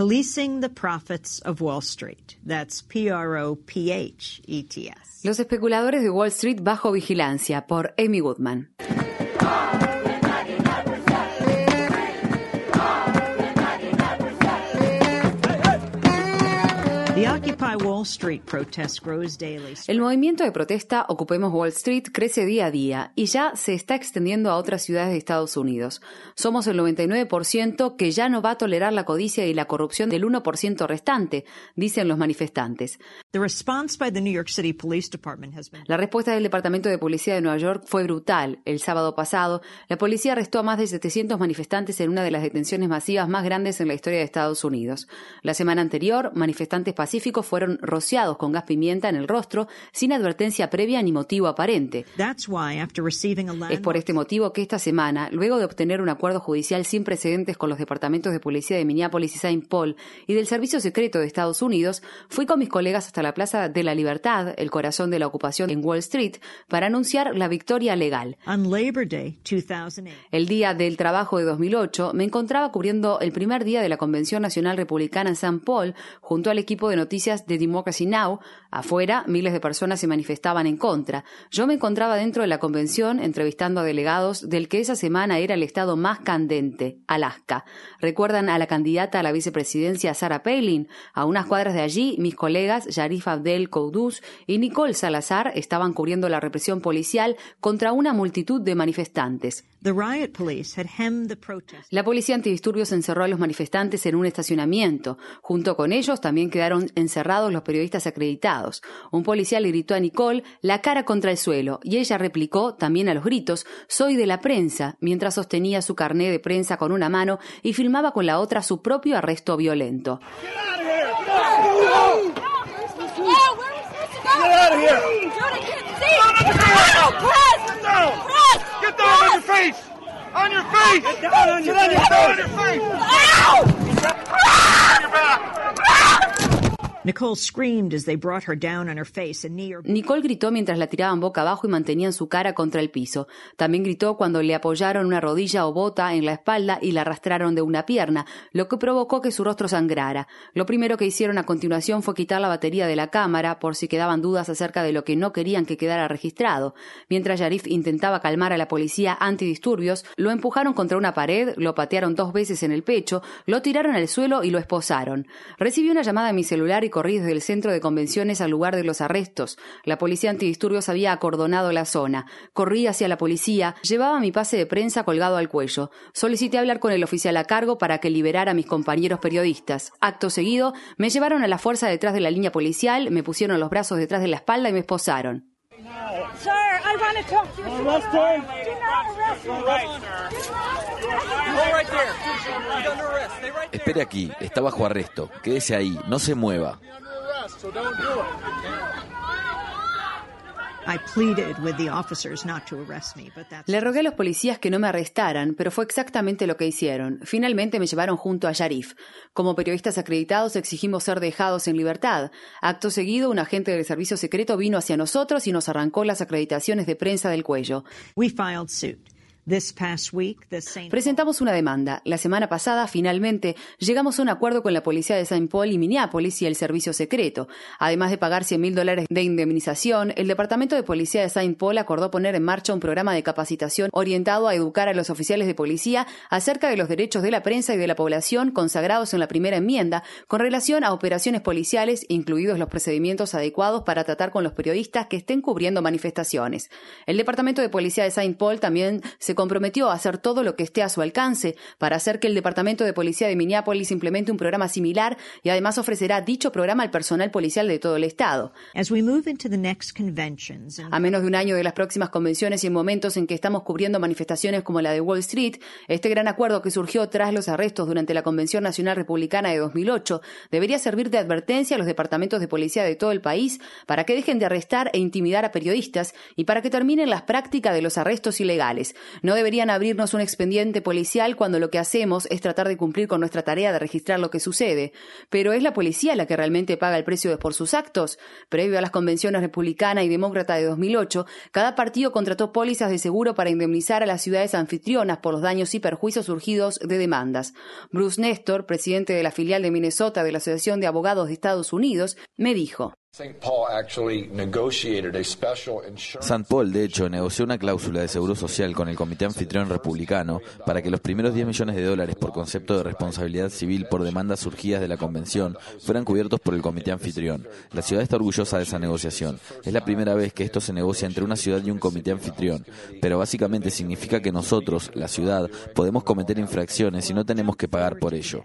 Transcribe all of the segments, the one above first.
Policing the Profits of Wall Street. That's P-R-O-P-H-E-T-S. Los especuladores de Wall Street bajo vigilancia por Amy Goodman. El movimiento de protesta Ocupemos Wall Street crece día a día y ya se está extendiendo a otras ciudades de Estados Unidos. Somos el 99% que ya no va a tolerar la codicia y la corrupción del 1% restante, dicen los manifestantes. La respuesta del Departamento de Policía de Nueva York fue brutal. El sábado pasado, la policía arrestó a más de 700 manifestantes en una de las detenciones masivas más grandes en la historia de Estados Unidos. La semana anterior, manifestantes pacíficos fueron rociados con gas pimienta en el rostro sin advertencia previa ni motivo aparente. Es por este motivo que esta semana, luego de obtener un acuerdo judicial sin precedentes con los departamentos de policía de Minneapolis y Saint Paul y del Servicio Secreto de Estados Unidos, fui con mis colegas hasta la Plaza de la Libertad, el corazón de la ocupación en Wall Street, para anunciar la victoria legal. El día del trabajo de 2008 me encontraba cubriendo el primer día de la Convención Nacional Republicana en Saint Paul junto al equipo de noticias de Democracy Now! Afuera, miles de personas se manifestaban en contra. Yo me encontraba dentro de la convención entrevistando a delegados del que esa semana era el estado más candente, Alaska. ¿Recuerdan a la candidata a la vicepresidencia Sarah Palin? A unas cuadras de allí, mis colegas Yarif Abdel Koudous y Nicole Salazar estaban cubriendo la represión policial contra una multitud de manifestantes. La policía antidisturbios encerró a los manifestantes en un estacionamiento. Junto con ellos también quedaron encerrados los periodistas acreditados. Un policía le gritó a Nicole la cara contra el suelo y ella replicó, también a los gritos, soy de la prensa, mientras sostenía su carné de prensa con una mano y filmaba con la otra su propio arresto violento. On your face! Get down on your, face! Down on your face! Ow! On your back! Nicole gritó mientras la tiraban boca abajo y mantenían su cara contra el piso. También gritó cuando le apoyaron una rodilla o bota en la espalda y la arrastraron de una pierna, lo que provocó que su rostro sangrara. Lo primero que hicieron a continuación fue quitar la batería de la cámara por si quedaban dudas acerca de lo que no querían que quedara registrado. Mientras Yarif intentaba calmar a la policía antidisturbios, lo empujaron contra una pared, lo patearon dos veces en el pecho, lo tiraron al suelo y lo esposaron. Recibí una llamada en mi celular y corrí desde el centro de convenciones al lugar de los arrestos. La policía antidisturbios había acordonado la zona. Corrí hacia la policía, llevaba mi pase de prensa colgado al cuello. Solicité hablar con el oficial a cargo para que liberara a mis compañeros periodistas. Acto seguido, me llevaron a la fuerza detrás de la línea policial, me pusieron los brazos detrás de la espalda y me esposaron. Espere aquí, está bajo arresto. Quédese ahí, no se mueva. Le rogué a los policías que no me arrestaran, pero fue exactamente lo que hicieron. Finalmente me llevaron junto a Sharif. Como periodistas acreditados exigimos ser dejados en libertad. Acto seguido, un agente del servicio secreto vino hacia nosotros y nos arrancó las acreditaciones de prensa del cuello. Presentamos una demanda. La semana pasada, finalmente, llegamos a un acuerdo con la policía de Saint Paul y Minneapolis y el servicio secreto. Además de pagar 100 mil dólares de indemnización, el Departamento de Policía de Saint Paul acordó poner en marcha un programa de capacitación orientado a educar a los oficiales de policía acerca de los derechos de la prensa y de la población consagrados en la primera enmienda con relación a operaciones policiales, incluidos los procedimientos adecuados para tratar con los periodistas que estén cubriendo manifestaciones. El Departamento de Policía de Saint Paul también se comprometió a hacer todo lo que esté a su alcance para hacer que el Departamento de Policía de Minneapolis implemente un programa similar y además ofrecerá dicho programa al personal policial de todo el estado. A menos de un año de las próximas convenciones y en momentos en que estamos cubriendo manifestaciones como la de Wall Street, este gran acuerdo que surgió tras los arrestos durante la Convención Nacional Republicana de 2008 debería servir de advertencia a los departamentos de policía de todo el país para que dejen de arrestar e intimidar a periodistas y para que terminen las prácticas de los arrestos ilegales. No deberían abrirnos un expediente policial cuando lo que hacemos es tratar de cumplir con nuestra tarea de registrar lo que sucede. Pero es la policía la que realmente paga el precio por sus actos. Previo a las convenciones republicana y demócrata de 2008, cada partido contrató pólizas de seguro para indemnizar a las ciudades anfitrionas por los daños y perjuicios surgidos de demandas. Bruce Nestor, presidente de la filial de Minnesota de la Asociación de Abogados de Estados Unidos, me dijo. St. Paul, de hecho, negoció una cláusula de seguro social con el Comité Anfitrión Republicano para que los primeros 10 millones de dólares por concepto de responsabilidad civil por demandas surgidas de la convención fueran cubiertos por el Comité Anfitrión. La ciudad está orgullosa de esa negociación. Es la primera vez que esto se negocia entre una ciudad y un comité anfitrión, pero básicamente significa que nosotros, la ciudad, podemos cometer infracciones y no tenemos que pagar por ello.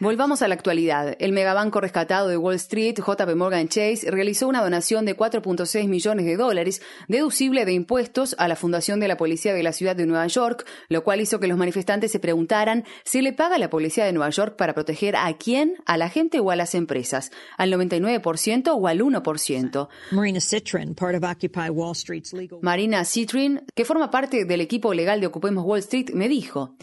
Volvamos a la actualidad. El megabanco rescatado de Wall Street, JP Morgan Chase, realizó una donación de 4.6 millones de dólares, deducible de impuestos, a la Fundación de la Policía de la Ciudad de Nueva York, lo cual hizo que los manifestantes se preguntaran si le paga la Policía de Nueva York para proteger a quién, a la gente o a las empresas, al 99% o al 1%. Marina Citrin, part of Occupy Wall Street's legal... Marina Citrin, que forma parte del equipo legal de Ocupemos Wall Street, me dijo,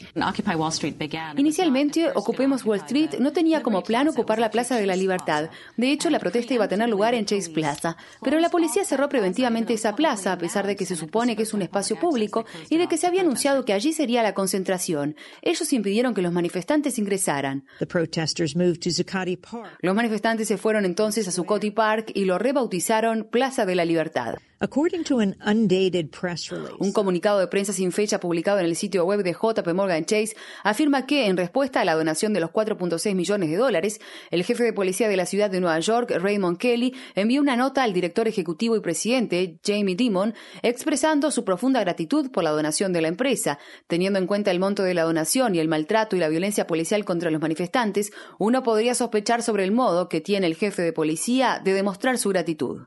Inicialmente, Ocupemos Wall Street no tenía como plan ocupar la Plaza de la Libertad. De hecho, la protesta iba a tener lugar en Chase Plaza. Pero la policía cerró preventivamente esa plaza, a pesar de que se supone que es un espacio público y de que se había anunciado que allí sería la concentración. Ellos impidieron que los manifestantes ingresaran. Los manifestantes se fueron entonces a Zuccotti Park y lo rebautizaron Plaza de la Libertad. Un comunicado de prensa sin fecha publicado en el sitio web de JP Morgan Chase afirma que, en respuesta a la donación de los 4.6 millones de dólares, el jefe de policía de la ciudad de Nueva York, Raymond Kelly, envió una nota al director ejecutivo y presidente, Jamie Dimon, expresando su profunda gratitud por la donación de la empresa. Teniendo en cuenta el monto de la donación y el maltrato y la violencia policial contra los manifestantes, uno podría sospechar sobre el modo que tiene el jefe de policía de demostrar su gratitud.